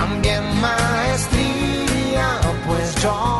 también maestría, pues yo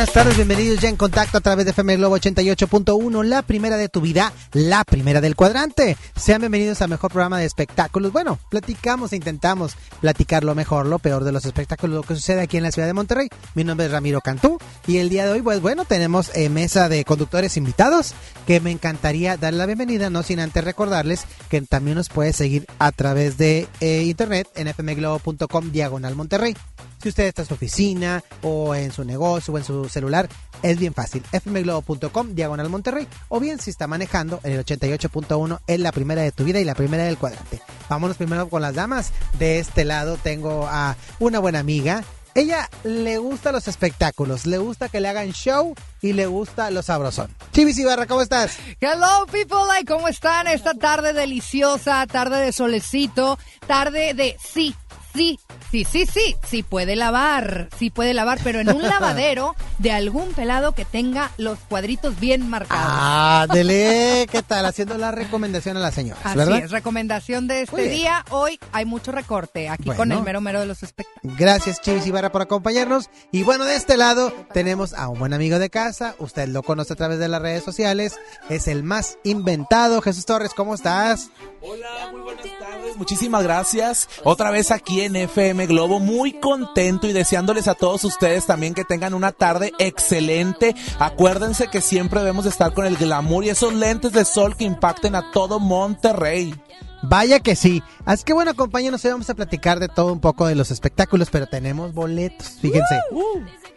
buenas tardes, bienvenidos ya en contacto a través de FM Globo 88.1, la primera de tu vida, la primera del cuadrante. Sean bienvenidos al mejor programa de espectáculos. Bueno, platicamos e intentamos platicar lo mejor, lo peor de los espectáculos, lo que sucede aquí en la ciudad de Monterrey. Mi nombre es Ramiro Cantú y el día de hoy, pues bueno, tenemos eh, mesa de conductores invitados que me encantaría darle la bienvenida, no sin antes recordarles que también nos puede seguir a través de eh, internet en fmglobo.com diagonal Monterrey. Si usted está en su oficina o en su negocio o en su celular, es bien fácil. fmglobo.com, diagonal Monterrey. O bien si está manejando el 88.1 es la primera de tu vida y la primera del cuadrante. Vámonos primero con las damas. De este lado tengo a una buena amiga. Ella le gusta los espectáculos, le gusta que le hagan show y le gusta lo sabrosón. Chivis Ibarra, ¿cómo estás? Hello people, ¿cómo están? Esta tarde deliciosa, tarde de solecito, tarde de sí, sí, sí, sí, sí, sí puede lavar, sí puede lavar, pero en un lavadero de algún pelado que tenga los cuadritos bien marcados. Ah, dele, ¿qué tal? Haciendo la recomendación a las señoras, Así ¿verdad? es, recomendación de este día. Hoy hay mucho recorte aquí con el mero mero de los espectáculos. Gracias Chivis Ibarra por acompañarnos. Y bueno, de este lado tenemos a un buen amigo de casa. Usted lo conoce a través de las redes sociales. Es el más inventado. Jesús Torres, ¿cómo estás? Hola, muy buenas tardes. Muchísimas gracias. Otra vez aquí en FM Globo, muy contento y deseándoles a todos ustedes también que tengan una tarde excelente. Acuérdense que siempre debemos de estar con el glamour y esos lentes de sol que impacten a todo Monterrey. Vaya que sí. Así que bueno, compañeros, hoy vamos a platicar de todo un poco de los espectáculos, pero tenemos boletos. Fíjense.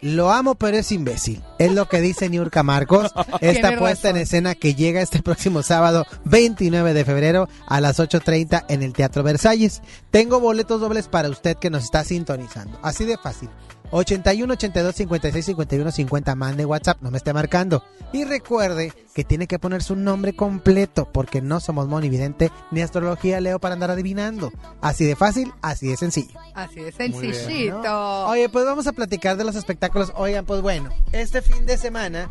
Lo amo, pero es imbécil. Es lo que dice Niurka Marcos. Esta puesta en escena que llega este próximo sábado 29 de febrero a las 8.30 en el Teatro Versalles. Tengo boletos dobles para usted que nos está sintonizando. Así de fácil. 81 82 56 51 50 mande WhatsApp, no me esté marcando. Y recuerde que tiene que poner su nombre completo porque no somos monividente ni astrología leo para andar adivinando. Así de fácil, así de sencillo. Así de ¿no? sencillito. Oye, pues vamos a platicar de los espectáculos. Oigan, pues bueno, este fin de semana.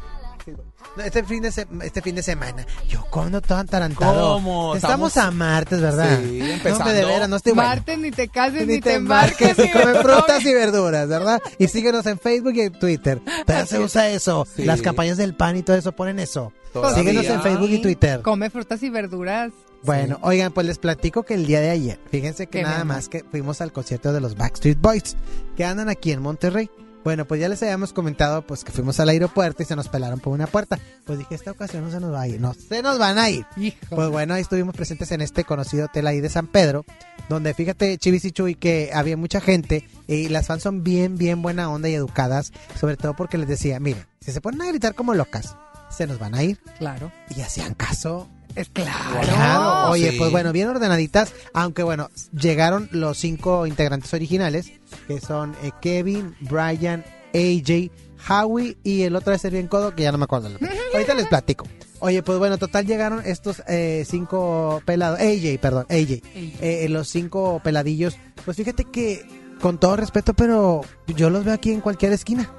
No, Este fin de, se- este fin de semana, yo cuando todo atarantado. ¿Cómo? Estamos, Estamos- a martes, ¿verdad? Sí, No, empezando. hombre, de veras, no estoy bueno. Martes, ni te cases, Ni te embarques, y come ni frutas y verduras, ¿verdad? Y síguenos en Facebook y en Twitter. Pero se usa eso. Sí. Las campañas del pan y todo eso ponen eso. Todavía. Síguenos en Facebook y Twitter. Come frutas y verduras. Bueno, oigan, pues les platico que el día de ayer, fíjense que Qué nada bien. más que fuimos al concierto de los Backstreet Boys, que andan aquí en Monterrey. Bueno, pues ya les habíamos comentado pues que fuimos al aeropuerto y se nos pelaron por una puerta. Pues dije, esta ocasión no se nos va a ir, no, se nos van a ir. Hijo. Pues bueno, ahí estuvimos presentes en este conocido hotel ahí de San Pedro, donde fíjate, Chivis y Chuy, que había mucha gente y las fans son bien, bien buena onda y educadas, sobre todo porque les decía, miren, si se ponen a gritar como locas, se nos van a ir. Claro. Y hacían caso. Es claro. Claro, oye, Sí. pues bueno, bien ordenaditas, aunque bueno, llegaron los cinco integrantes originales, que son eh, Kevin, Brian, AJ, Howie y el otro de ser bien codo, que ya no me acuerdo. Ahorita les platico. Oye, pues bueno, total llegaron estos eh, cinco pelados, AJ, perdón, AJ, eh, los cinco peladillos. Pues fíjate que, con todo respeto, pero yo los veo aquí en cualquier esquina.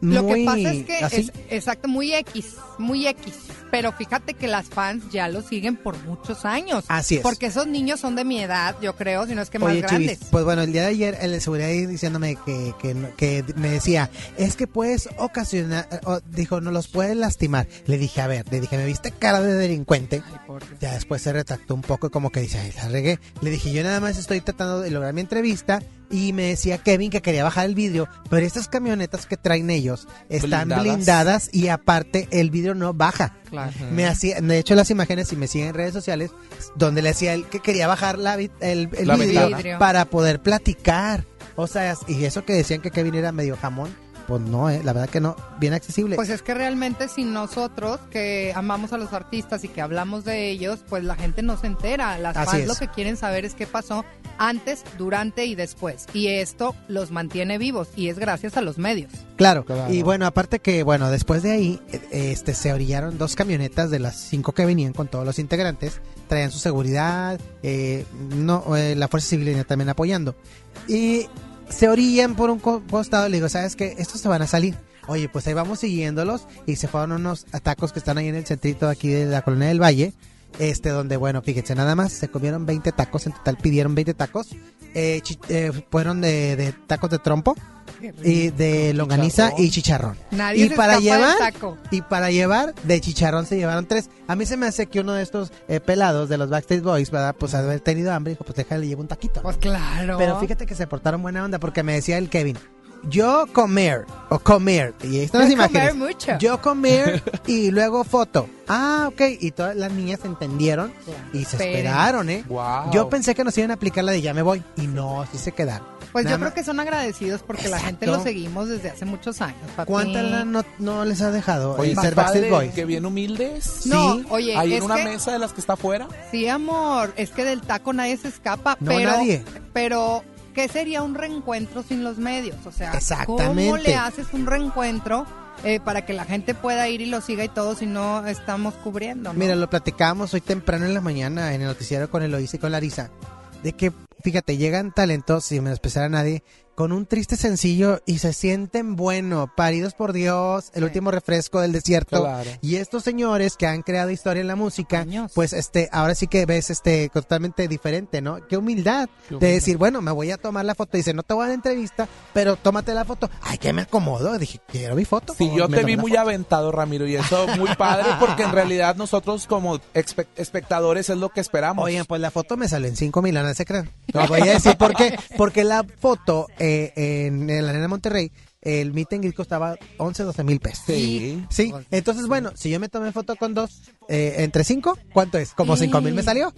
Lo que pasa es que así. es exacto, muy X, muy X. Pero fíjate que las fans ya lo siguen por muchos años. Así es. Porque esos niños son de mi edad, yo creo, si no es que más Chivis, grandes. pues bueno, el día de ayer el de seguridad diciéndome que, que, que me decía, es que puedes ocasionar, o- dijo, no los puedes lastimar. Le dije, a ver, le dije, ¿me viste cara de delincuente? Ay. Ya después se retractó un poco y como que dice, ay, la regué. Le dije, yo nada más estoy tratando de lograr mi entrevista y me decía Kevin que quería bajar el vidrio, pero estas camionetas que traen ellos están Blindadas. blindadas, y aparte el vidrio no baja. Claro. Me hacía, de hecho las imágenes, si me siguen en redes sociales, donde le decía él que quería bajar la, el, el La vidrio para poder platicar. O sea, y eso que decían que Kevin era medio jamón, pues no, eh, la verdad que no, bien accesible. Pues es que realmente sin nosotros que amamos a los artistas y que hablamos de ellos, pues la gente no se entera. Las Así fans es. lo que quieren saber es qué pasó antes, durante y después. Y esto los mantiene vivos y es gracias a los medios. Claro. Claro. Y bueno, aparte que, bueno, después de ahí, eh, este, se orillaron dos camionetas de las cinco que venían con todos los integrantes. Traían su seguridad, eh, no, eh, la Fuerza Civil venía también apoyando. Y se orillan por un co- costado. Le digo, ¿sabes qué? Estos se van a salir. Oye, pues ahí vamos siguiéndolos. Y se fueron unos tacos que están ahí en el centrito aquí de la colonia del Valle. Este, donde, bueno, fíjense, nada más se comieron 20 tacos, en total pidieron 20 tacos. Eh, eh, fueron de, de tacos de trompo, y de longaniza Chicharrón. y chicharrón. Nadie y se para llevar taco. y para llevar de chicharrón se llevaron tres. A mí se me hace que uno de estos eh, pelados de los Backstage Boys, ¿verdad? Pues haber tenido hambre, dijo, pues déjale llevo un taquito. Pues claro. Pero fíjate que se portaron buena onda porque me decía el Kevin, yo comer o comer y ahí están las Yo comer imágenes. mucho. Yo comer y luego foto. Ah, ok. Y todas las niñas entendieron y se esperaron, ¿eh? Wow. Yo pensé que nos iban a aplicar la de ya me voy y no, sí se quedaron. Pues Nada yo creo que son agradecidos porque la gente Exacto. lo seguimos desde hace muchos años. papi. ¿Cuántas lana no, no les ha dejado Oye, ser Backstreet Boys? que bien humildes. No, Sí. oye, Ahí en una que- mesa de las que está afuera. Sí, amor, es que del taco nadie se escapa, No, pero nadie. pero ¿qué sería un reencuentro sin los medios? O sea, ¿cómo le haces un reencuentro eh, para que la gente pueda ir y lo siga y todo si no estamos cubriendo? ¿no? Mira, lo platicábamos hoy temprano en la mañana en el noticiero con Eloísa y con Larisa. De que, fíjate, llegan talentos, sin menospreciar a nadie, con un triste sencillo y se sienten bueno, paridos por Dios, el Sí. último refresco del desierto. Claro. Y estos señores que han creado historia en la música, Años. pues este, ahora sí que ves este totalmente diferente, ¿no? Qué humildad Qué de decir, bueno, me voy a tomar la foto. Dice, no te voy a dar entrevista, pero tómate la foto. Ay, que me acomodo. Dije, quiero mi foto. Sí, yo te vi muy foto. aventado, Ramiro, y eso muy padre porque en realidad nosotros como espe- espectadores es lo que esperamos. Oigan, pues la foto me salió en 5 mil, no se crean. Les voy a decir por qué. Porque la foto eh, en, en la Arena Monterrey, el meet and greet costaba 11, 12 mil pesos. Sí. Sí, entonces bueno, si yo me tomé foto con dos, eh, entre cinco, ¿cuánto es? ¿Como cinco mil me salió?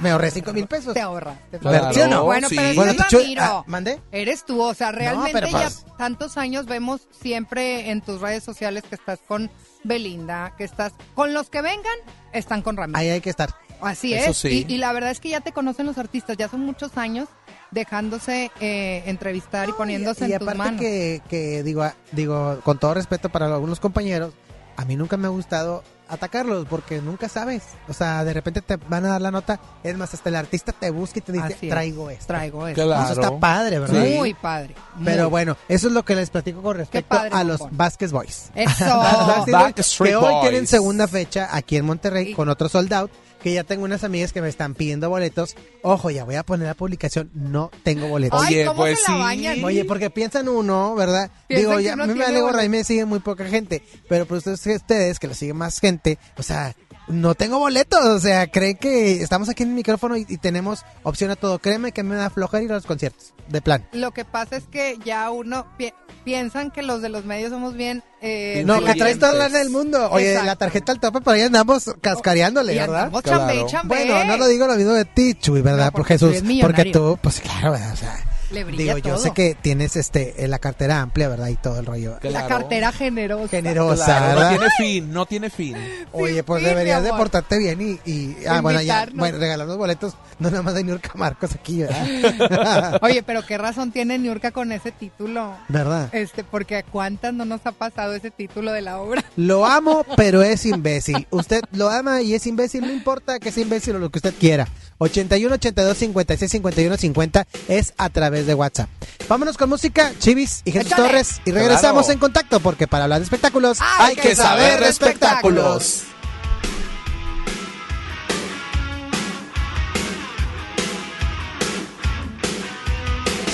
Me ahorré cinco mil pesos. Te ahorraste. Claro, ¿Sí o no? Bueno, sí. pero Bueno, Ramiro. ah, ¿mandé? Eres tú, o sea, realmente pero ya pues- tantos años vemos siempre en tus redes sociales que estás con Belinda, que estás con los que vengan, están con Ramiro. Ahí hay que estar. Así Eso es. sí. Y, y la verdad es que ya te conocen los artistas, ya son muchos años dejándose eh, entrevistar y poniéndose y en tus aparte manos. que, que digo, ah, digo, con todo respeto para algunos compañeros, a mí nunca me ha gustado atacarlos porque nunca sabes. O sea, de repente te van a dar la nota. Es más, hasta el artista te busca y te dice, es. traigo esto. Traigo esto. Claro. Eso está padre, ¿verdad? Sí. Muy padre. Pero muy. bueno, eso es lo que les platico con respecto padre, a los. Vasquez Boys. Eso. Boys, que hoy tienen segunda fecha aquí en Monterrey Y- con otro sold out. Que ya tengo unas amigas que me están pidiendo boletos. Ojo, ya voy a poner la publicación. No tengo boletos. Oye, ¿cómo pues se la sí. bañan? Oye, porque piensan uno, ¿verdad? Piensan Digo, que ya a uno mí me tiene vale gorra y me siguen muy poca gente. Pero pues ustedes, ustedes que lo siguen más gente, o sea, no tengo boletos. O sea, creen que estamos aquí en el micrófono y, y tenemos opción a todo. Créeme que me da flojera ir a los conciertos. De plan. Lo que pasa es que ya uno pi- piensan que los de los medios somos bien. Eh, No, que traes toda la lana del mundo. Oye, Exacto. la tarjeta al tope, pero ahí andamos cascareándole, y ¿verdad? andamos Claro. chambe, chambe. Bueno, no lo digo lo mismo de ti, Chuy, ¿verdad? No, Por porque Jesús. tú eres Porque tú, pues claro, ¿verdad? O sea, Le brilla digo, yo sé que tienes este en la cartera amplia, ¿verdad? Y todo el rollo. La Claro. cartera generosa. Generosa, Claro, no ¿verdad? tiene fin, no tiene fin. Oye, pues sí, deberías de amor. portarte bien y, y ah, bueno, ya, Invitarnos. bueno, regalarnos boletos, no nada más de Niurka Marcos aquí, ¿verdad? Oye, pero qué razón tiene Niurka con ese título. ¿Verdad? Este, porque a cuántas no nos ha pasado ese título de la obra. Lo amo, pero es imbécil. Usted lo ama y es imbécil, no importa que sea imbécil o lo que usted quiera. 81 82 56 51 50 es a través de WhatsApp. Vámonos con música, Chivis y Jesús Échale. Torres y regresamos Claro. en contacto porque para hablar de espectáculos Hay que saber de espectáculos.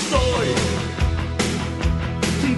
Soy un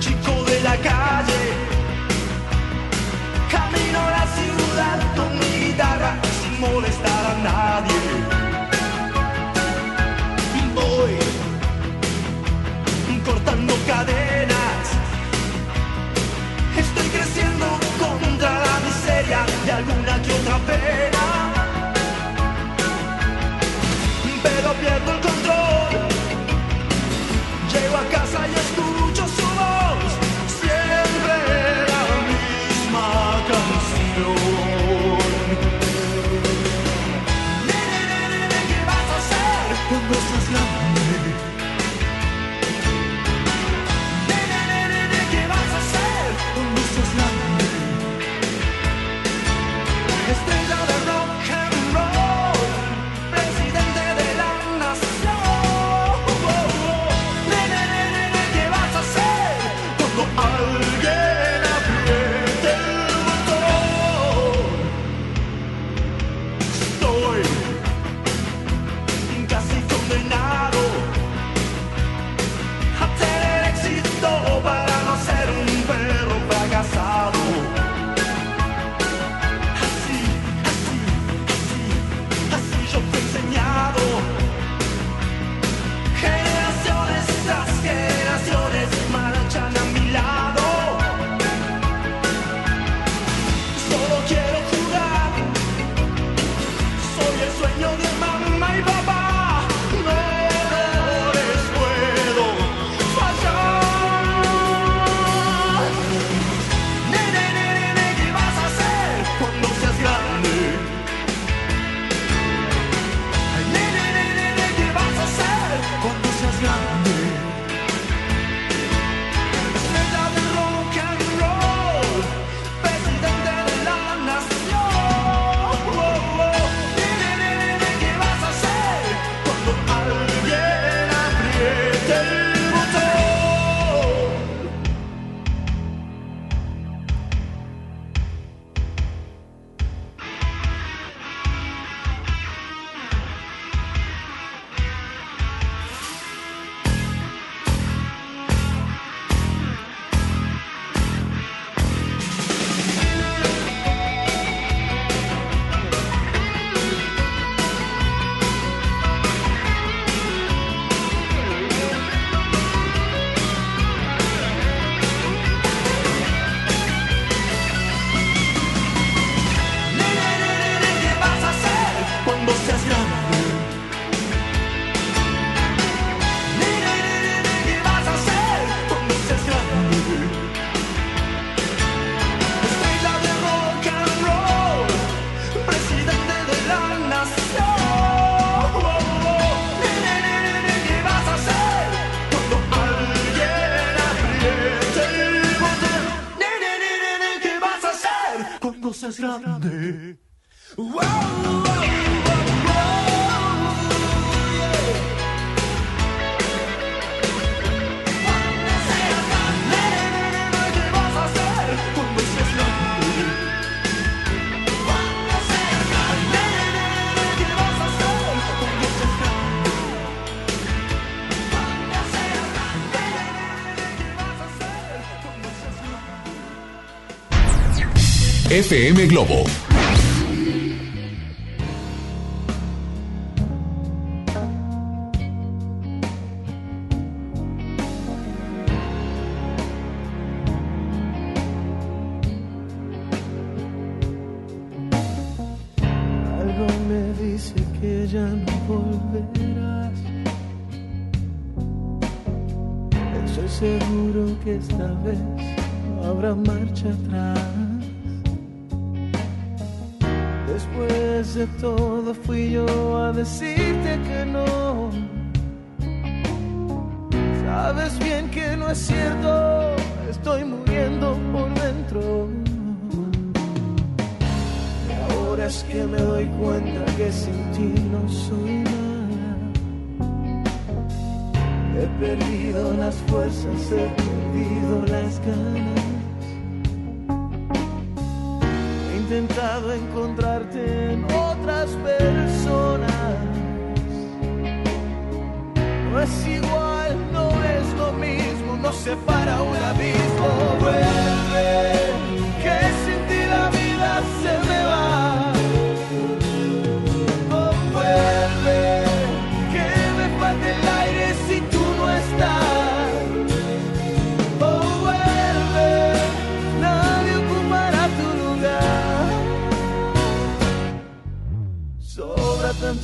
FM Globo.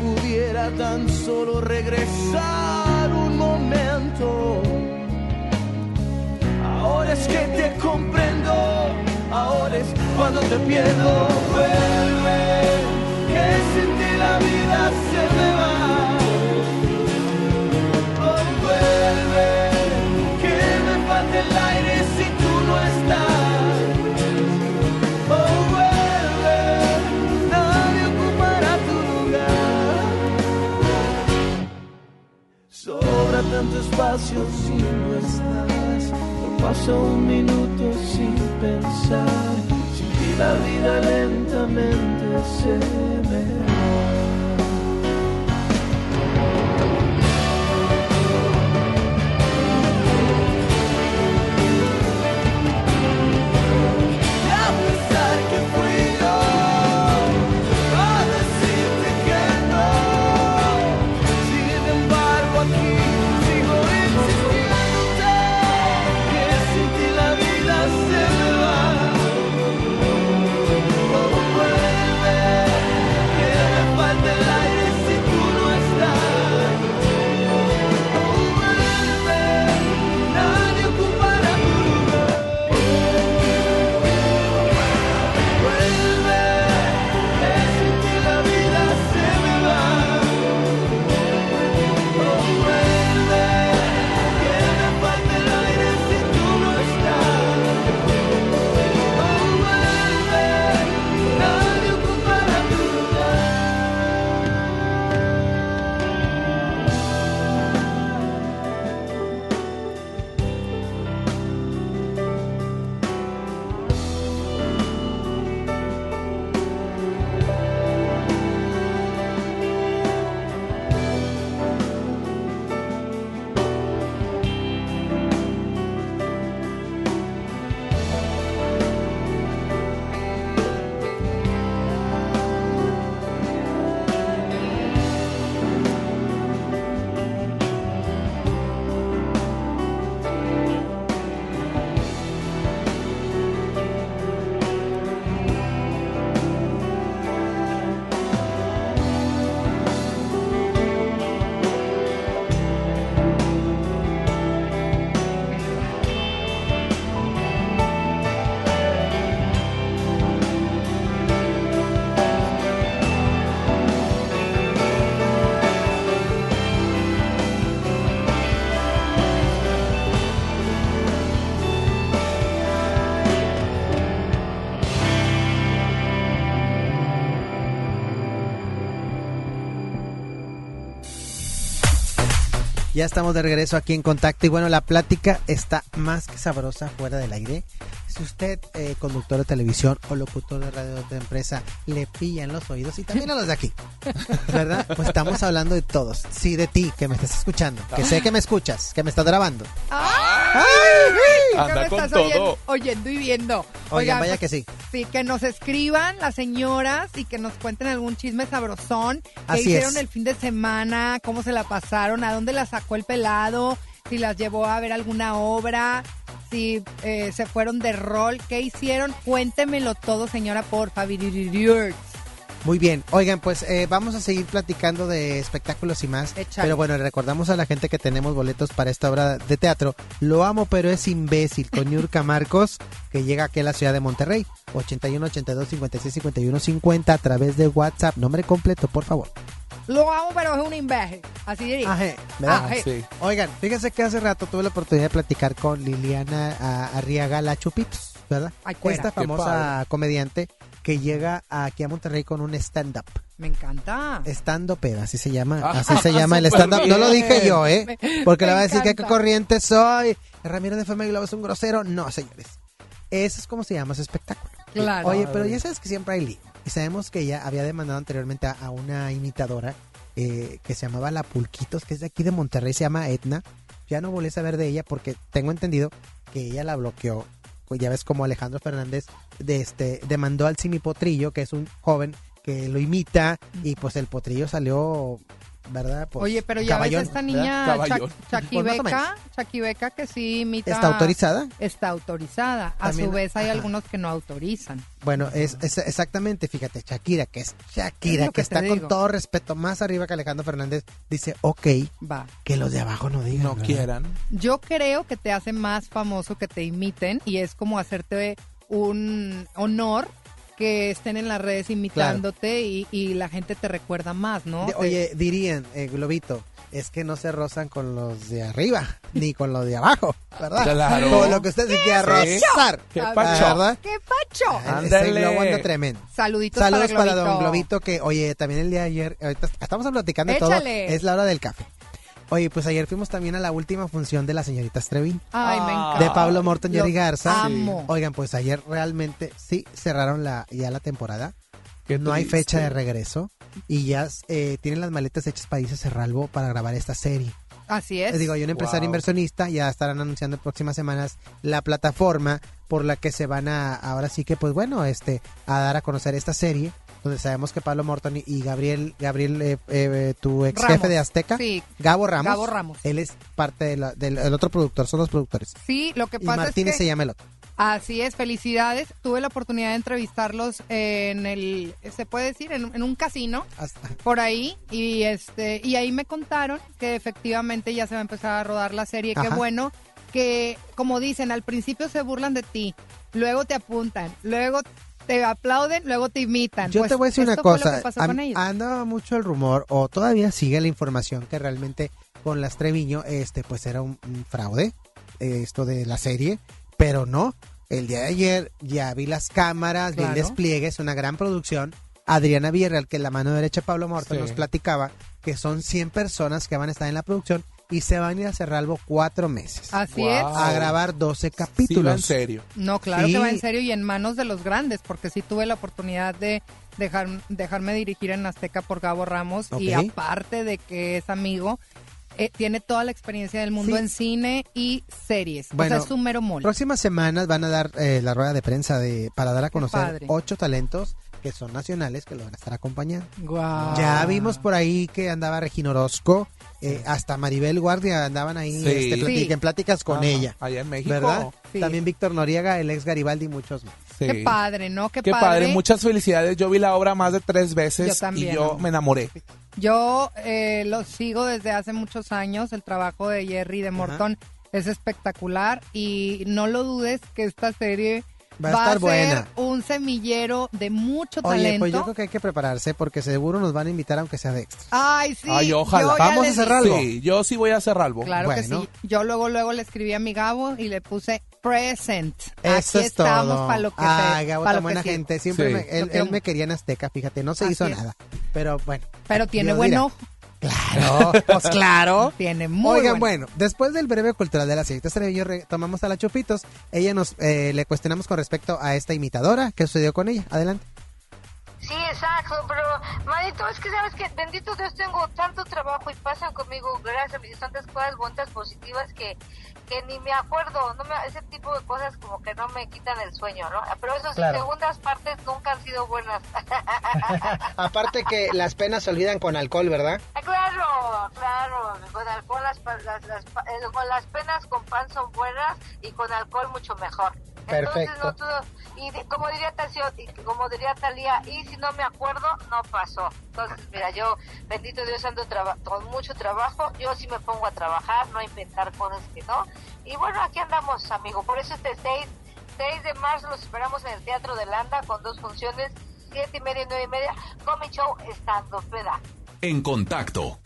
pudiera tan solo regresar un momento. Ahora es que te comprendo, ahora es cuando te pierdo, vuelve, que sin ti la vida se ve. tanto espacio si no estás. No pasa un minuto sin pensar, Sin si la vida lentamente se me va. Ya estamos de regreso aquí en contacto y bueno, la plática está más que sabrosa fuera del aire. Si usted, eh, conductor de televisión o locutor de radio de empresa, le pilla en los oídos y también a los de aquí, ¿verdad? Pues estamos hablando de todos. Sí, de ti, que me estás escuchando, que sé que me escuchas, que me estás grabando. ¡Ay! ¿Qué Anda me con estás todo. Oyendo, oyendo y viendo. Oigan, vaya pues, que sí. Sí, que nos escriban las señoras y que nos cuenten algún chisme sabrosón. ¿Qué Así hicieron es. el fin de semana? ¿Cómo se la pasaron? ¿A dónde la sacó el pelado? Si las llevó a ver alguna obra. Si eh, se fueron de rol. ¿Qué hicieron? Cuéntemelo todo, señora, por favor. Muy bien. Oigan, pues eh, vamos a seguir platicando de espectáculos y más. Pero bueno, recordamos a la gente que tenemos boletos para esta obra de teatro. Lo amo, pero es imbécil. Con Yurka Marcos, que llega aquí a la ciudad de Monterrey. 81 82 56 51 50 a través de WhatsApp. Nombre completo, por favor. Lo amo, pero es un imbécil. Así diría. Ajé, ¿verdad? Ajé. Sí. Oigan, fíjense que hace rato tuve la oportunidad de platicar con Liliana ah, Arriaga La Chupitos, ¿verdad? Ay. Esta famosa comediante que llega aquí a Monterrey con un stand-up. Me encanta. Stand up, así se llama, Ah, así se llama el stand up. No lo dije yo, ¿eh? Me- Porque le me va a decir que qué corriente soy. Ramiro de FM Globo es un grosero. No, señores. Eso es como se llama ese espectáculo. Claro. Oye, pero ya sabes que siempre hay lío. Sabemos que ella había demandado anteriormente a, a una imitadora eh, que se llamaba La Pulquitos, que es de aquí de Monterrey, se llama Etna. Ya no volví a saber de ella porque tengo entendido que ella la bloqueó. Pues ya ves como Alejandro Fernández de este, demandó al Simi Potrillo, que es un joven que lo imita, y pues el Potrillo salió, ¿verdad? Pues, Oye, pero ya caballón, ves esta niña Pues Chaquibeca, Chaquibeca que sí imita. ¿Está autorizada? Está autorizada. A También- su vez hay ajá. algunos que no autorizan. Bueno, es, es exactamente, fíjate, Shakira, que es Shakira, Es que, está con todo respeto más arriba que Alejandro Fernández, dice, ok, Va. que los de abajo no digan. No ¿verdad? quieran. Yo creo que te hace más famoso que te imiten y es como hacerte un honor que estén en las redes imitándote y, y la gente te recuerda más, ¿no? De- oye, dirían, eh, Globito, es que no se rozan con los de arriba, ni con los de abajo, ¿verdad? Claro. Con lo que usted se quiera rozar. Qué pacho. ¿Verdad? ¡Qué pacho! Ándale. Globo anda tremendo. Saluditos Saludos para, Globito. don Globito, que, oye, también el día de ayer, ahorita estamos platicando de todo, es la hora del café. Oye, pues ayer fuimos también a la última función de la señorita Strevin. Ay, me Ah. encanta. de Pablo Morton y Los Yari Garza. amo. Oigan, pues ayer realmente sí cerraron la ya la temporada. Qué no hay fecha de regreso y ya eh, tienen las maletas hechas para irse a Cerralbo para grabar esta serie. Así es. Les digo, hay un empresario Wow. inversionista, ya estarán anunciando en próximas semanas la plataforma por la que se van a, ahora sí que, pues bueno, este, a dar a conocer esta serie, donde sabemos que Pablo Morton y- Gabriel, Gabriel, eh, eh, tu ex jefe de Azteca, Sí. Gabo Ramos, Gabo Ramos. él es parte de la- del el otro productor, son los productores. Sí, lo que Y pasa Martínez es que se llama el otro. Así es, felicidades. Tuve la oportunidad de entrevistarlos en el, se puede decir, en, en un casino Hasta- por ahí y este y ahí me contaron que efectivamente ya se va a empezar a rodar la serie. Qué bueno que, como dicen, al principio se burlan de ti, luego te apuntan, luego te aplauden, luego te imitan. Yo Pues te voy a decir una fue lo cosa. andaba mucho el rumor, o todavía sigue la información que realmente con las Treviño, este, pues era un, un fraude, eh, esto de la serie, pero no. El día de ayer ya vi las cámaras, vi el despliegue, es una gran producción. Adriana Villarreal, que es la mano derecha de Pablo Morton, Sí. nos platicaba que son 100 personas que van a estar en la producción y se van a ir a Cerralbo cuatro meses Así Wow. es. a grabar 12 Sí, va capítulos. en serio. No, claro Sí. que va en serio y en manos de los grandes, porque sí tuve la oportunidad de dejar, dejarme dirigir en Azteca por Gabo Ramos y aparte de que es amigo, eh, tiene toda la experiencia del mundo Sí. en cine y series. Bueno, o sea, es un mero mole. Próximas semanas van a dar eh, la rueda de prensa de para dar a conocer ocho talentos que son nacionales que lo van a estar acompañando. Guau. Ya vimos por ahí que andaba Regina Orozco, eh, hasta Maribel Guardia andaban ahí Sí. este, platic- Sí. en pláticas con Ajá, ella, Allá en México. ¿verdad? Sí. También Víctor Noriega, el ex Garibaldi y muchos más. Sí. Qué padre, ¿no? Qué, Qué padre. muchas felicidades. Yo vi la obra más de tres veces Yo también, y yo me enamoré. Yo eh, lo sigo desde hace muchos años. El trabajo de Jerry de Morton es espectacular y no lo dudes que esta serie Va a estar ser buena. un semillero de mucho Oye, talento. pues yo creo que hay que prepararse porque seguro nos van a invitar aunque sea de extra. Ay, sí. Ay, ojalá. Vamos a cerrar algo. Sí, yo sí voy a hacer algo. Claro que Bueno. sí. Yo luego, luego le escribí a mi Gabo y le puse present. Eso Aquí es estamos todo. para lo que Ay, se- Gabo, para tan que buena gente. Siempre Sí. me- él, me quería en Azteca, fíjate, no se Así hizo es. nada. Pero bueno. Pero tiene Dios buen dirá. ojo. Claro, pues claro. Tiene muy Oigan, bueno, después del breve cultural de la señorita Estrella, tomamos a la Chupitos. Ella nos eh, le cuestionamos con respecto a esta imitadora. ¿Qué sucedió con ella? Adelante. Sí, exacto, pero manito, es que sabes que bendito Dios tengo tanto trabajo y pasan conmigo, gracias a mis tantas cosas bonitas, positivas que, que ni me acuerdo, no me, ese tipo de cosas como que no me quitan el sueño, ¿no? Pero esas Claro. segundas partes nunca han sido buenas. Aparte que las penas se olvidan con alcohol, ¿verdad? Ah, claro, claro, con alcohol las, las, las eh, con las penas con pan son buenas y con alcohol mucho mejor. Entonces, Perfecto. no todo- y de- como diría Tacio, y como diría Talía, y si no me acuerdo, no pasó. Entonces, mira, yo, bendito Dios, ando con mucho trabajo, yo sí me pongo a trabajar, no a inventar cosas que no. Y bueno, aquí andamos, amigo, por eso este 6, 6 de marzo los esperamos en el Teatro de Landa con dos funciones, siete y media y nueve y media, con mi show Estando Peda. En contacto.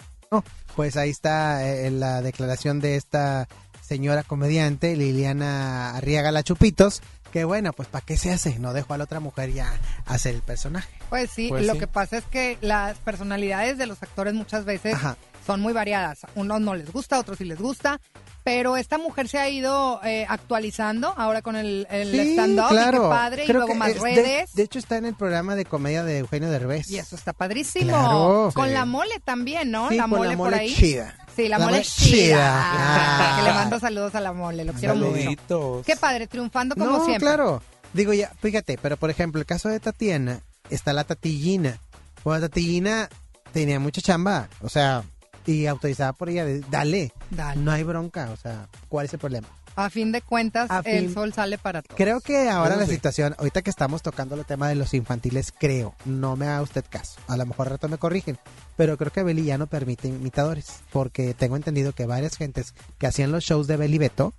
Pues ahí está eh, la declaración de esta señora comediante, Liliana Arriaga La Chupitos, que bueno, pues ¿para qué se hace? No dejo a la otra mujer ya hacer el personaje. Pues sí, Pues lo sí. que pasa es que las personalidades de los actores muchas veces Ajá. Son muy variadas. Unos no les gusta, otros sí les gusta. Pero esta mujer se ha ido eh, actualizando ahora con el, el Sí, stand-up. y claro. qué padre. y Creo luego que más es de- redes. De, hecho está en el programa de comedia de Eugenio Derbez. y eso está padrísimo. Claro. con Sí. la mole también, ¿no? Sí, la mole, la por ahí. chida. Sí, la, La mole mole chida. chida. Ah. Que le mando saludos a la mole, lo quiero mucho. Saluditos. Qué padre, triunfando como no, siempre. claro. Digo ya, fíjate, pero por ejemplo, el caso de Tatiana, está la Tatillina. Bueno, la Tatillina tenía mucha chamba, o sea, y autorizada por ella, dale, Dale. no hay bronca, o sea, ¿cuál es el problema? A fin de cuentas, A el fin- sol sale para todos. Creo que ahora la sí. situación, ahorita que estamos tocando el tema de los infantiles, creo, no me haga usted caso, a lo mejor al rato me corrigen, pero creo que Beli ya no permite imitadores, porque tengo entendido que varias gentes que hacían los shows de Beli Beto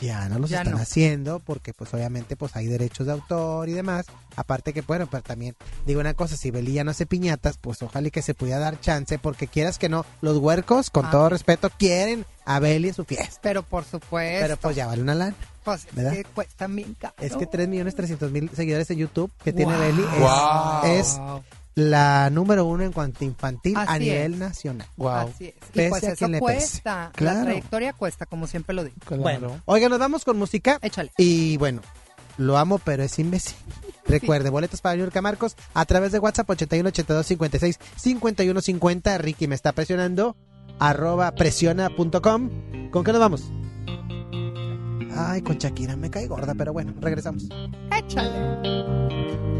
ya no los Ya están no. haciendo porque pues obviamente pues hay derechos de autor y demás, aparte que bueno, pero también digo una cosa, si Beli ya no hace piñatas, pues ojalá y que se pudiera dar chance, porque quieras que no, los huercos, con Ah. todo respeto, quieren a Beli en su fiesta, Pero por supuesto. pero pues ya vale una lana. pues, es ¿verdad? que bien caro. Es que 3 millones 300 mil seguidores en YouTube que tiene. Beli es, Wow. es la número uno en cuanto a infantil a nivel es. nacional. Wow. Así es. Pese Y pues a eso quien le pese. cuesta. Claro. La trayectoria cuesta, como siempre lo digo. Claro. Bueno, oiga, nos vamos con música. Échale. Y bueno, lo amo, pero es imbécil. Recuerde, boletos para Yurka Marcos a través de WhatsApp 81 82 56 51 50. Ricky me está presionando. Arroba presiona.com. ¿Con qué nos vamos? Ay, con Shakira me cae gorda, pero bueno, regresamos. Échale.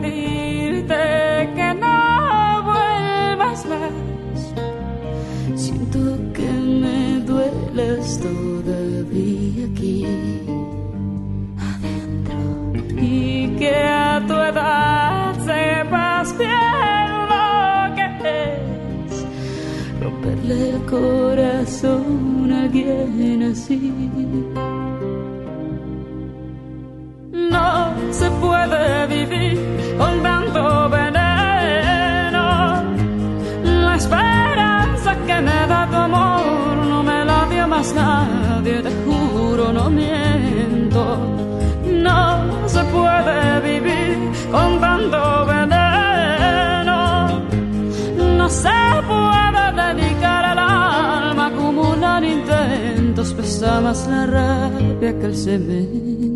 Pedirte que no vuelvas más. Siento que me duelas todavía aquí adentro. Y que a tu edad sepas bien lo que es romperle el corazón a alguien así. No puede vivir tanto veneno. La esperanza que me da tu amor no me la dio más nadie, te juro, no miento. No se puede vivir con tanto veneno. No se puede dedicar el alma a acumular intentos, pesa más la rabia que el cemento.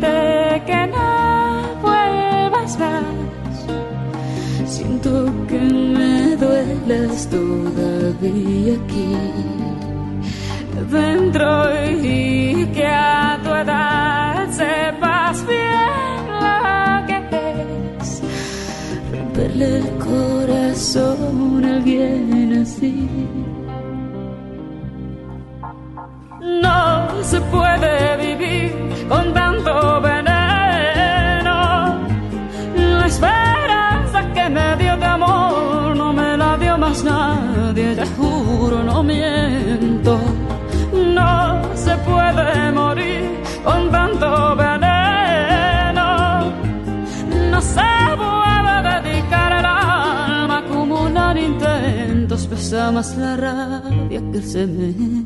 que no vuelvas más. Siento que me duelas todavía aquí dentro y que a tu edad sepas bien lo que es romperle el corazón a alguien así. No se puede vivir con más la rabia que el cemento.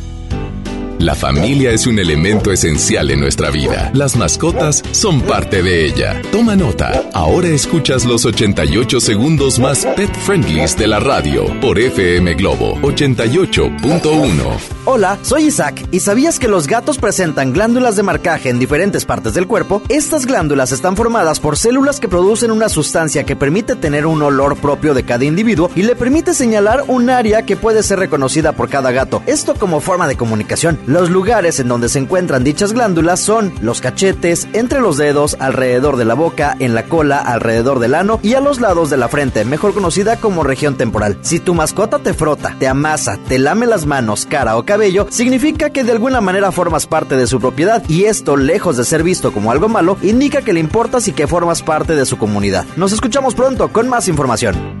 La familia es un elemento esencial en nuestra vida. Las mascotas son parte de ella. Toma nota. Ahora escuchas los 88 segundos más pet friendlies de la radio por FM Globo 88.1. Hola, soy Isaac. ¿Y sabías que los gatos presentan glándulas de marcaje en diferentes partes del cuerpo? Estas glándulas están formadas por células que producen una sustancia que permite tener un olor propio de cada individuo y le permite señalar un área que puede ser reconocida por cada gato. Esto como forma de comunicación. Los lugares en donde se encuentran dichas glándulas son los cachetes, entre los dedos, alrededor de la boca, en la cola, alrededor del ano y a los lados de la frente, mejor conocida como región temporal. Si tu mascota te frota, te amasa, te lame las manos, cara o cabello, significa que de alguna manera formas parte de su propiedad y esto, lejos de ser visto como algo malo, indica que le importas y que formas parte de su comunidad. Nos escuchamos pronto con más información.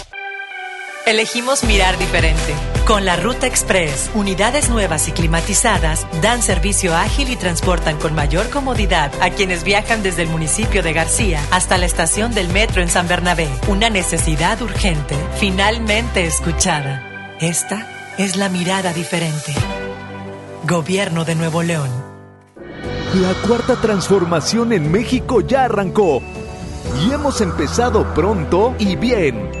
Elegimos mirar diferente. Con la Ruta Express, unidades nuevas y climatizadas dan servicio ágil y transportan con mayor comodidad a quienes viajan desde el municipio de García hasta la estación del metro en San Bernabé. Una necesidad urgente, finalmente escuchada. Esta es la mirada diferente. Gobierno de Nuevo León. La cuarta transformación en México ya arrancó y hemos empezado pronto y bien.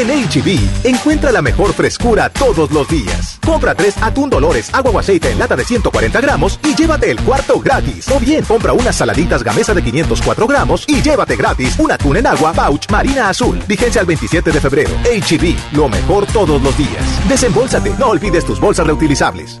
En HB, encuentra la mejor frescura todos los días. Compra tres atún Dolores, agua o aceite en lata de 140 gramos y llévate el cuarto gratis. O bien, compra unas saladitas gamesa de 504 gramos y llévate gratis un atún en agua pouch marina azul. Vigencia al 27 de febrero. HB, lo mejor todos los días. Desembolsate, no olvides tus bolsas reutilizables.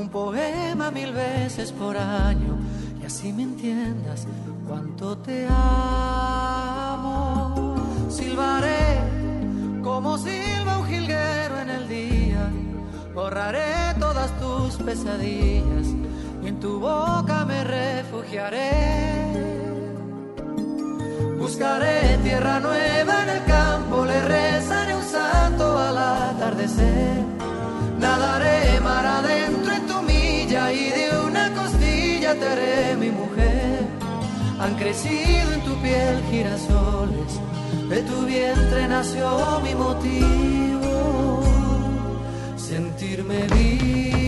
un poema mil veces por año, y así me entiendas cuánto te amo. Silbaré como silba un jilguero en el día, borraré todas tus pesadillas y en tu boca me refugiaré. Buscaré tierra nueva en el campo, le rezaré un santo al atardecer. Nadaré mar adentro y de una costilla te haré mi mujer. Han crecido en tu piel girasoles, de tu vientre nació mi motivo, sentirme vivo.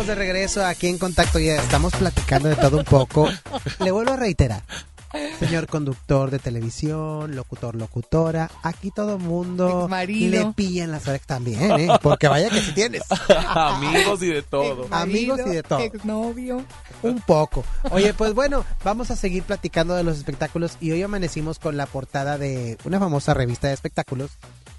Estamos de regreso aquí en contacto, ya estamos platicando de todo un poco. Le vuelvo a reiterar. Señor conductor de televisión, locutor, locutora, aquí todo mundo Exmarido. le pillan las orejas también, ¿eh? Porque vaya que si tienes. Amigos y de todo. Amigos y de todo. Exnovio. Un poco. Oye, pues bueno, vamos a seguir platicando de los espectáculos y hoy amanecimos con la portada de una famosa revista de espectáculos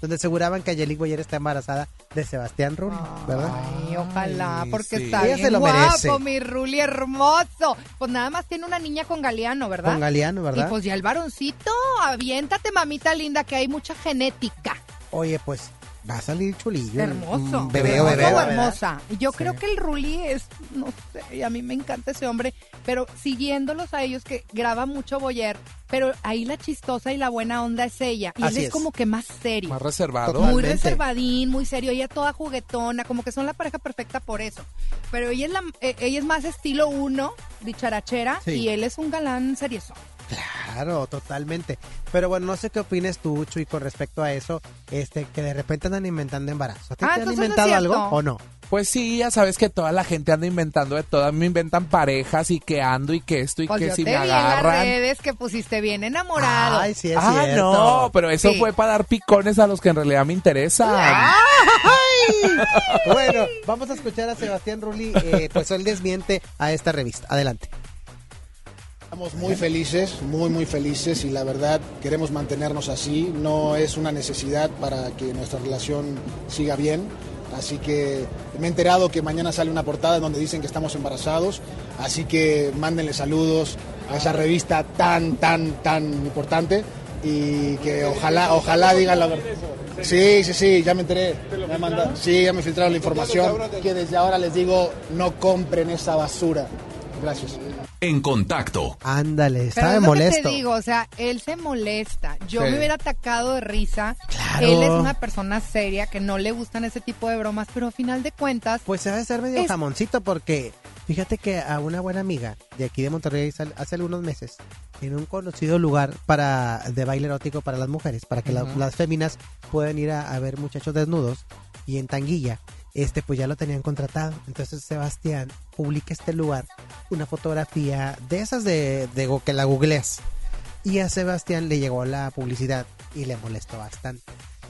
donde aseguraban que Angelique Boyer está embarazada de Sebastián Rulli, ¿verdad? Ay, ojalá, porque sí. está Ella bien se lo guapo, merece. mi Ruli hermoso. Pues nada más tiene una niña con Galeano, ¿verdad? Con Galeano, ¿verdad? Y pues ya el varoncito, aviéntate, mamita linda, que hay mucha genética. Oye, pues va a salir chulillo. Hermoso. Un Bebé o bebé. hermosa. Yo creo que el Ruli es, no sé, a mí me encanta ese hombre, pero siguiéndolos a ellos que graba mucho Boyer, pero ahí la chistosa y la buena onda es ella. Y Así él es, es. como que más serio. Más reservado. Muy reservadín, muy serio. Ella toda juguetona, como que son la pareja perfecta por eso. Pero ella es, la, eh, ella es más estilo uno, dicharachera, Sí. y él es un galán serioso. Claro, totalmente. Pero bueno, no sé qué opines tú, Chuy, con respecto a eso, este, que de repente andan inventando embarazos. ¿A ti Ah, te han no inventado algo o no? Pues sí, ya sabes que toda la gente anda inventando de todo. Me inventan parejas y que ando y que esto y Pues que yo si te me vi en las agarran. redes que pusiste bien enamorado. Ay, sí, es ah, cierto. no, pero eso Sí. fue para dar picones a los que en realidad me interesan. Bueno, vamos a escuchar a Sebastián Rulli, eh, pues él desmiente a esta revista. Adelante. Estamos muy felices, muy muy felices y la verdad queremos mantenernos así. No es una necesidad para que nuestra relación siga bien. Así que me he enterado que mañana sale una portada donde dicen que estamos embarazados. Así que mándenle saludos a esa revista tan, tan, tan importante y que ojalá, ojalá digan la verdad. Sí, sí, sí, ya me enteré. Me manda- sí, ya me filtraron la información. Que desde ahora les digo, no compren esa basura. Gracias. En contacto. Ándale, Pero estaba es lo que molesto. te digo, o sea, él se molesta. Yo Sí. me hubiera atacado de risa. Claro. Él es una persona seria que no le gustan ese tipo de bromas, pero a final de cuentas. Pues se va a ser medio Es- jamoncito porque fíjate que a una buena amiga de aquí de Monterrey hace algunos meses en un conocido lugar para de baile erótico para las mujeres, para que la- las féminas puedan ir a, a ver muchachos desnudos y en Tanguilla, este pues ya lo tenían contratado. Entonces Sebastián publica este lugar una fotografía de esas de, de que la googleas. Y a Sebastián le llegó la publicidad y le molestó bastante.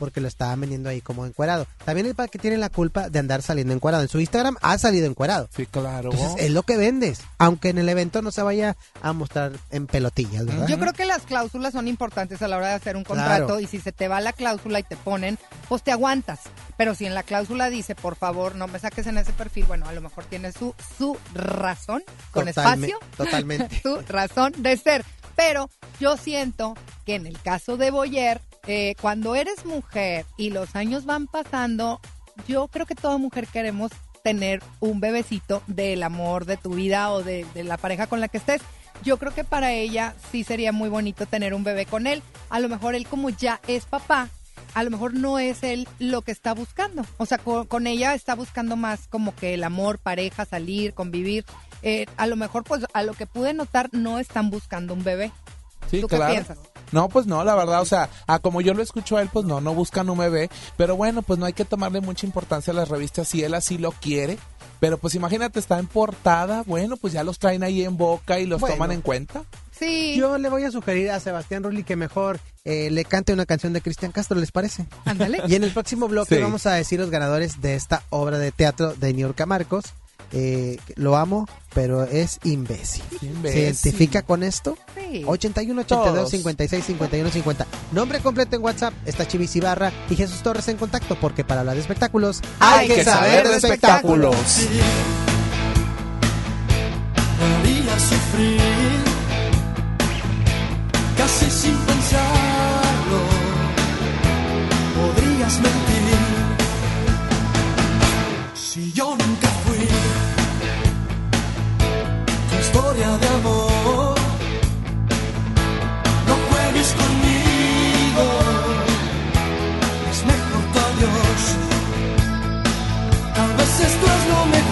Porque lo estaban vendiendo ahí como encuerado. También el que tiene la culpa de andar saliendo encuerado. En su Instagram ha salido encuerado. Sí, claro. Entonces es lo que vendes. Aunque en el evento no se vaya a mostrar en pelotillas, ¿verdad? Yo creo que las cláusulas son importantes a la hora de hacer un Claro. contrato y si se te va la cláusula y te ponen, pues te aguantas. Pero si en la cláusula dice, por favor, no me saques en ese perfil, bueno, a lo mejor tiene su, su razón, con Totalme- espacio, Totalmente. su razón de ser. Pero yo siento que en el caso de Boyer, eh, cuando eres mujer y los años van pasando, yo creo que toda mujer queremos tener un bebecito del amor de tu vida o de, de la pareja con la que estés. Yo creo que para ella sí sería muy bonito tener un bebé con él. A lo mejor él como ya es papá, a lo mejor no es él lo que está buscando. O sea, con, con ella está buscando más como que el amor, pareja, salir, convivir. Eh, a lo mejor, pues, a lo que pude notar, no están buscando un bebé. Sí, ¿Tú claro. qué piensas? No, pues no, la verdad, o sea, a como yo lo escucho a él, pues no, no buscan un bebé, pero bueno, pues no hay que tomarle mucha importancia a las revistas si él así lo quiere, pero pues imagínate, está en portada, bueno, pues ya los traen ahí en boca y los Bueno. toman en cuenta. Sí. Yo le voy a sugerir a Sebastián Rulli que mejor eh, le cante una canción de Cristian Castro, ¿les parece? Ándale. Y en el próximo bloque Sí. vamos a decir los ganadores de esta obra de teatro de Niurka Marcos. Eh, lo amo, pero es imbécil. Imbécil. ¿Se identifica con esto? Sí. 81 82 Todos. 56 51 50. Nombre completo en WhatsApp está Chivis Ibarra y Jesús Torres en contacto porque para hablar de espectáculos Hay que saber de espectáculos. haría sufrir, casi sin pensarlo, podrías mentir. Si yo nunca es mejor. tu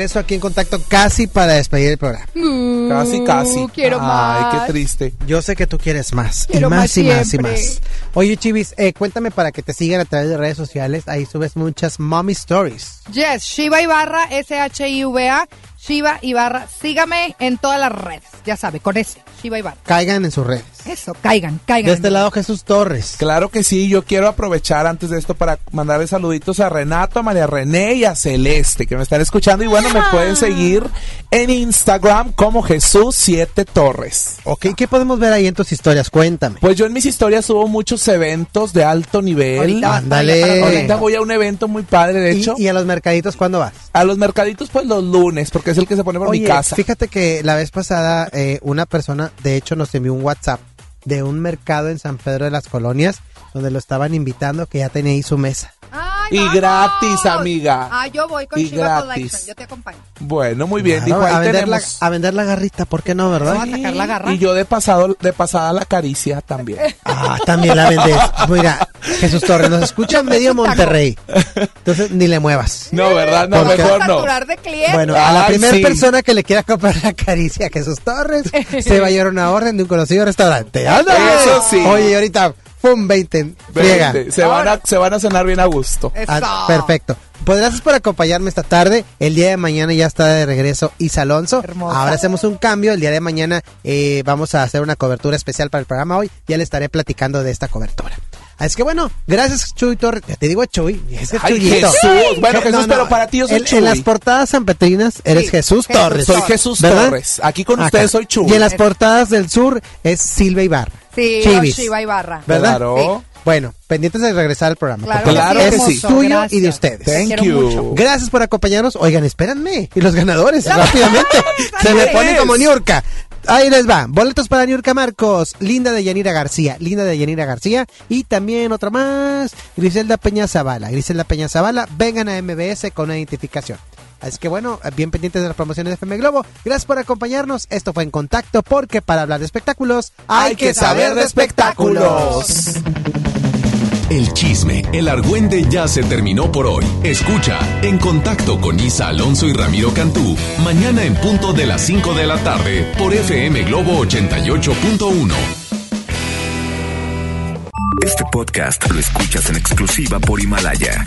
regreso aquí en contacto casi para despedir el programa. Casi, casi. quiero Ay, más. qué triste. Yo sé que tú quieres más. Quiero y más, más y más y más. Oye, Chivis, eh, cuéntame para que te sigan a través de redes sociales. Ahí subes muchas mommy stories. Yes, Shiva Ibarra, S-H-I-V-A, Shiva Ibarra. Sígame en todas las redes, ya sabe, con ese, Shiva Ibarra. Caigan en sus redes. Eso, caigan, caigan. De este lado, Jesús Torres. Claro que sí, yo quiero aprovechar antes de esto para mandarle saluditos a Renato, a María René y a Celeste que me están escuchando y bueno, me pueden seguir en Instagram como Jesús 7 Torres. Ok, ¿qué podemos ver ahí en tus historias? Cuéntame. Pues yo en mis historias subo muchos eventos de alto nivel. Ahorita Ándale. Ahorita voy a un evento muy padre, de ¿Y, hecho. y a los mercaditos cuándo vas? A los mercaditos pues los lunes, porque es el que se pone por Oye, mi casa. fíjate que la vez pasada eh, una persona, de hecho, nos envió un WhatsApp de un mercado en San Pedro de las Colonias donde lo estaban invitando que ya tenía ahí su mesa. Ay, Y vamos. gratis, amiga. Ah, yo voy con Y Shiva gratis. Collection, yo te acompaño. Bueno, muy bien, Claro, dijo, ahí a, vender la, a vender la garrita, ¿por qué no, verdad? Vamos a sacar la garra. Y yo de pasado, de pasada la caricia también. Ah, también la vendes. Mira, Jesús Torres, nos escucha medio Monterrey. Entonces ni le muevas. No, ¿verdad? No, Porque- mejor no. Saturar de clientes. Bueno, a la Ay, primera sí. persona que le quiera comprar la caricia a Jesús Torres, se va a llevar una orden de un conocido restaurante. ¡Ándale! Eso sí. Oye, y ahorita, ¡pum! 20. Friega. Vente, Se van, a, se van a cenar bien a gusto. Ah, perfecto. Pues gracias por acompañarme esta tarde. El día de mañana ya está de regreso Isa Alonso. Hermosa. Ahora hacemos un cambio. El día de mañana eh, vamos a hacer una cobertura especial para el programa hoy. Ya le estaré platicando de esta cobertura. Así que bueno, gracias Chuy Torres. Ya te digo Chuy. Ese es Ay, Chuyito. Jesús. Bueno, Jesús, pero para ti yo soy en, Chuy. en las portadas sanpetrinas eres Sí, Jesús Jesús Torres. Soy Jesús ¿verdad? Torres. Aquí con Acá. ustedes soy Chuy. Y en las portadas del sur es Silva Ibarra. Sí, Chivis. Shiva Ibarra. ¿Verdad? Claro. Bueno, pendientes de regresar al programa. Claro porque que sí, es hermoso, tuyo y gracias. de ustedes. Thank you. mucho. Gracias por acompañarnos. Oigan, espérenme. Y los ganadores, rápidamente. Se me ¿Quién ponen es? como Niurka. Ahí les va. Boletos para Niurka Marcos. Linda de Yanira García. Linda de Yanira García. Y también otra más. Griselda Peña Zavala. Griselda Peña Zavala. Vengan a MBS con una identificación. Así que bueno, bien pendientes de las promociones de FM Globo. Gracias por acompañarnos. Esto fue En Contacto porque para hablar de espectáculos Hay que saber de espectáculos. El chisme, el argüende ya se terminó por hoy. Escucha En Contacto con Isa Alonso y Ramiro Cantú. Mañana en punto de las 5 de la tarde por FM Globo 88.1. Este podcast lo escuchas en exclusiva por Himalaya.